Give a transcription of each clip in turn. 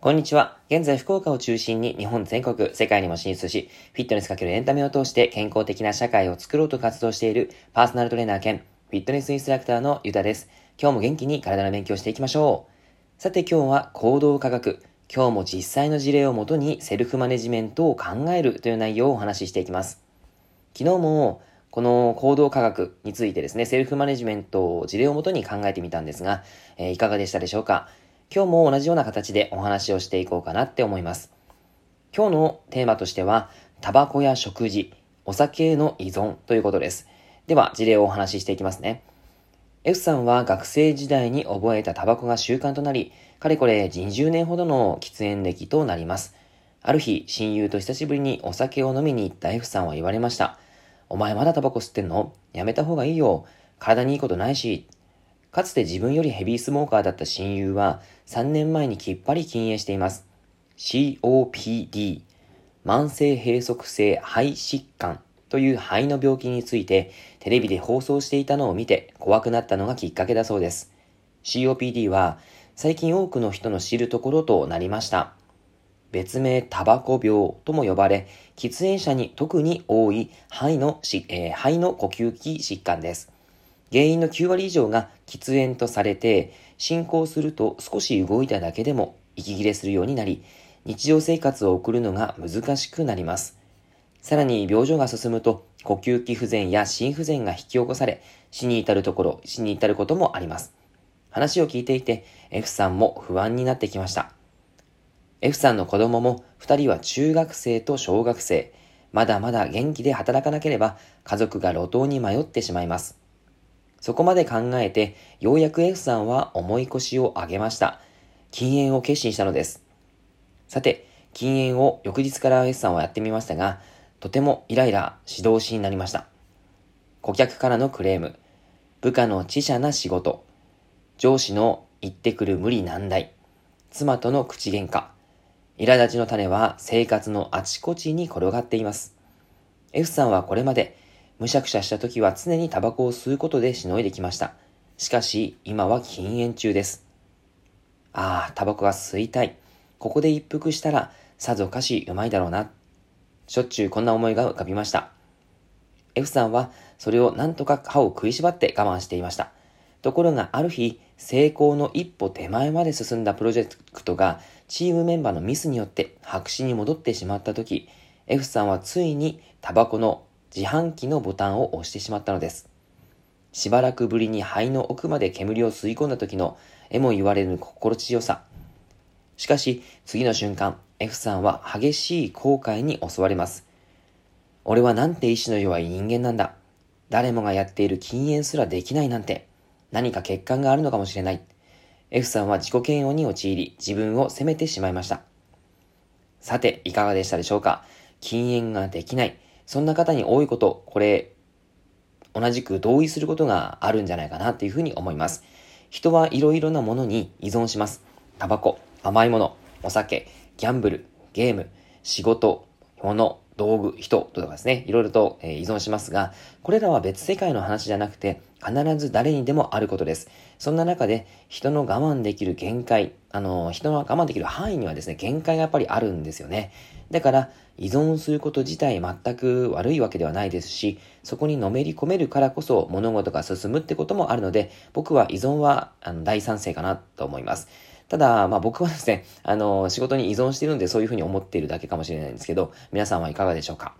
こんにちは。現在、福岡を中心に日本全国、世界にも進出し、フィットネスかけるエンタメを通して健康的な社会を作ろうと活動しているパーソナルトレーナー兼フィットネスインストラクターのゆたです。今日も元気に体の勉強していきましょう。さて今日は行動科学。今日も実際の事例をもとにセルフマネジメントを考えるという内容をお話ししていきます。昨日もこの行動科学についてですね、セルフマネジメントを事例をもとに考えてみたんですが、えー、いかがでしたでしょうか？今日も同じような形でお話をしていこうかなって思います。今日のテーマとしては、タバコや食事、お酒への依存ということです。では、事例をお話ししていきますね。F さんは学生時代に覚えたタバコが習慣となり、かれこれ20年ほどの喫煙歴となります。ある日、親友と久しぶりにお酒を飲みに行った F さんは言われました。お前まだタバコ吸ってんの？やめた方がいいよ。体にいいことないし。かつて自分よりヘビースモーカーだった親友は3年前にきっぱり禁煙しています。COPD、慢性閉塞性肺疾患という肺の病気についてテレビで放送していたのを見て怖くなったのがきっかけだそうです。COPD は最近多くの人の知るところとなりました。別名タバコ病とも呼ばれ、喫煙者に特に多い肺の,、えー、肺の呼吸器疾患です。原因の9割以上が喫煙とされて、進行すると少し動いただけでも息切れするようになり、日常生活を送るのが難しくなります。さらに病状が進むと、呼吸器不全や心不全が引き起こされ、死に至るところ、死に至ることもあります。話を聞いていて、F さんも不安になってきました。F さんの子供も2人は中学生と小学生、まだまだ元気で働かなければ家族が路頭に迷ってしまいます。そこまで考えて、ようやく F さんは重い腰を上げました。禁煙を決心したのです。さて、禁煙を翌日から F さんはやってみましたが、とてもイライラ、指導しになりました。顧客からのクレーム、部下の知者な仕事、上司の言ってくる無理難題、妻との口喧嘩、苛立ちの種は生活のあちこちに転がっています。F さんはこれまでむしゃくしゃした時は常にタバコを吸うことでしのいできました。しかし、今は禁煙中です。ああ、タバコが吸いたい。ここで一服したら、さぞかしうまいだろうな。しょっちゅうこんな思いが浮かびました。F さんは、それをなんとか歯を食いしばって我慢していました。ところがある日、成功の一歩手前まで進んだプロジェクトが、チームメンバーのミスによって白紙に戻ってしまった時、F さんはついにタバコの自販機のボタンを押してしまったのです。しばらくぶりに肺の奥まで煙を吸い込んだ時のえも言われる心地よさ。しかし、次の瞬間、F さんは激しい後悔に襲われます。俺はなんて意志の弱い人間なんだ。誰もがやっている禁煙すらできないなんて。何か欠陥があるのかもしれない。F さんは自己嫌悪に陥り、自分を責めてしまいました。さて、いかがでしたでしょうか？禁煙ができない。そんな方に多いこと、これ、同じく同意することがあるんじゃないかなっていうふうに思います。人はいろいろなものに依存します。タバコ、甘いもの、お酒、ギャンブル、ゲーム、仕事、物、道具、人とかですね、いろいろと依存しますが、これらは別世界の話じゃなくて、必ず誰にでもあることです。そんな中で、人の我慢できる限界、あの、人の我慢できる範囲にはですね、限界がやっぱりあるんですよね。だから、依存すること自体全く悪いわけではないですし、そこにのめり込めるからこそ物事が進むってこともあるので、僕は依存はあの大賛成かなと思います。ただ、まあ僕はですね、あの、仕事に依存しているんでそういうふうに思っているだけかもしれないんですけど、皆さんはいかがでしょうか？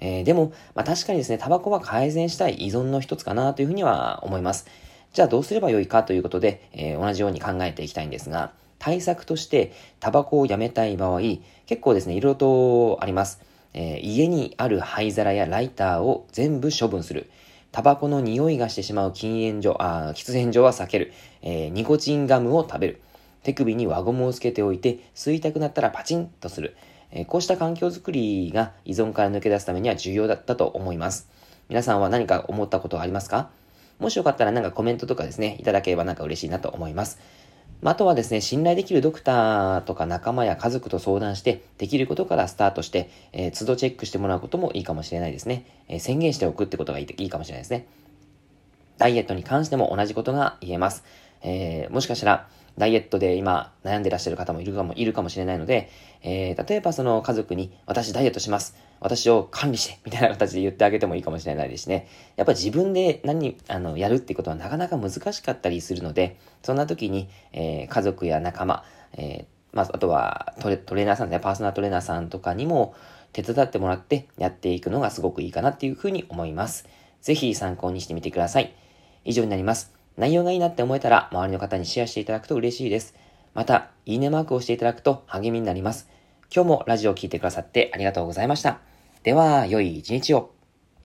えー、でも、まあ確かにですね、タバコは改善したい依存の一つかなというふうには思います。じゃあどうすればよいかということで、えー、同じように考えていきたいんですが、対策として、タバコをやめたい場合、結構ですね、いろいろとあります。えー、家にある灰皿やライターを全部処分する。タバコの匂いがしてしまう禁煙所、あ喫煙所は避ける。えー、ニコチンガムを食べる。手首に輪ゴムをつけておいて、吸いたくなったらパチンとする。え、こうした環境づくりが依存から抜け出すためには重要だったと思います。皆さんは何か思ったことはありますか？もしよかったらなんかコメントとかですね、いただければなんか嬉しいなと思います。あ、とはですね、信頼できるドクターとか仲間や家族と相談して、できることからスタートして、えー、都度チェックしてもらうこともいいかもしれないですね。えー、宣言しておくってことがいいいいかもしれないですね。ダイエットに関しても同じことが言えます。えー、もしかしたら、ダイエットで今悩んでらっしゃる方もいるかも、いるかもしれないので、えー、例えばその家族に、私ダイエットします。私を管理して、みたいな形で言ってあげてもいいかもしれないですね。やっぱ自分で何、あの、やるってことはなかなか難しかったりするので、そんな時に、えー、家族や仲間、えー、まあ、あとはトレトレーナーさんね、パーソナルトレーナーさんとかにも手伝ってもらってやっていくのがすごくいいかなっていうふうに思います。ぜひ参考にしてみてください。以上になります。内容がいいなって思えたら、周りの方にシェアしていただくと嬉しいです。また、いいねマークをしていただくと励みになります。今日もラジオを聴いてくださってありがとうございました。では、良い一日を。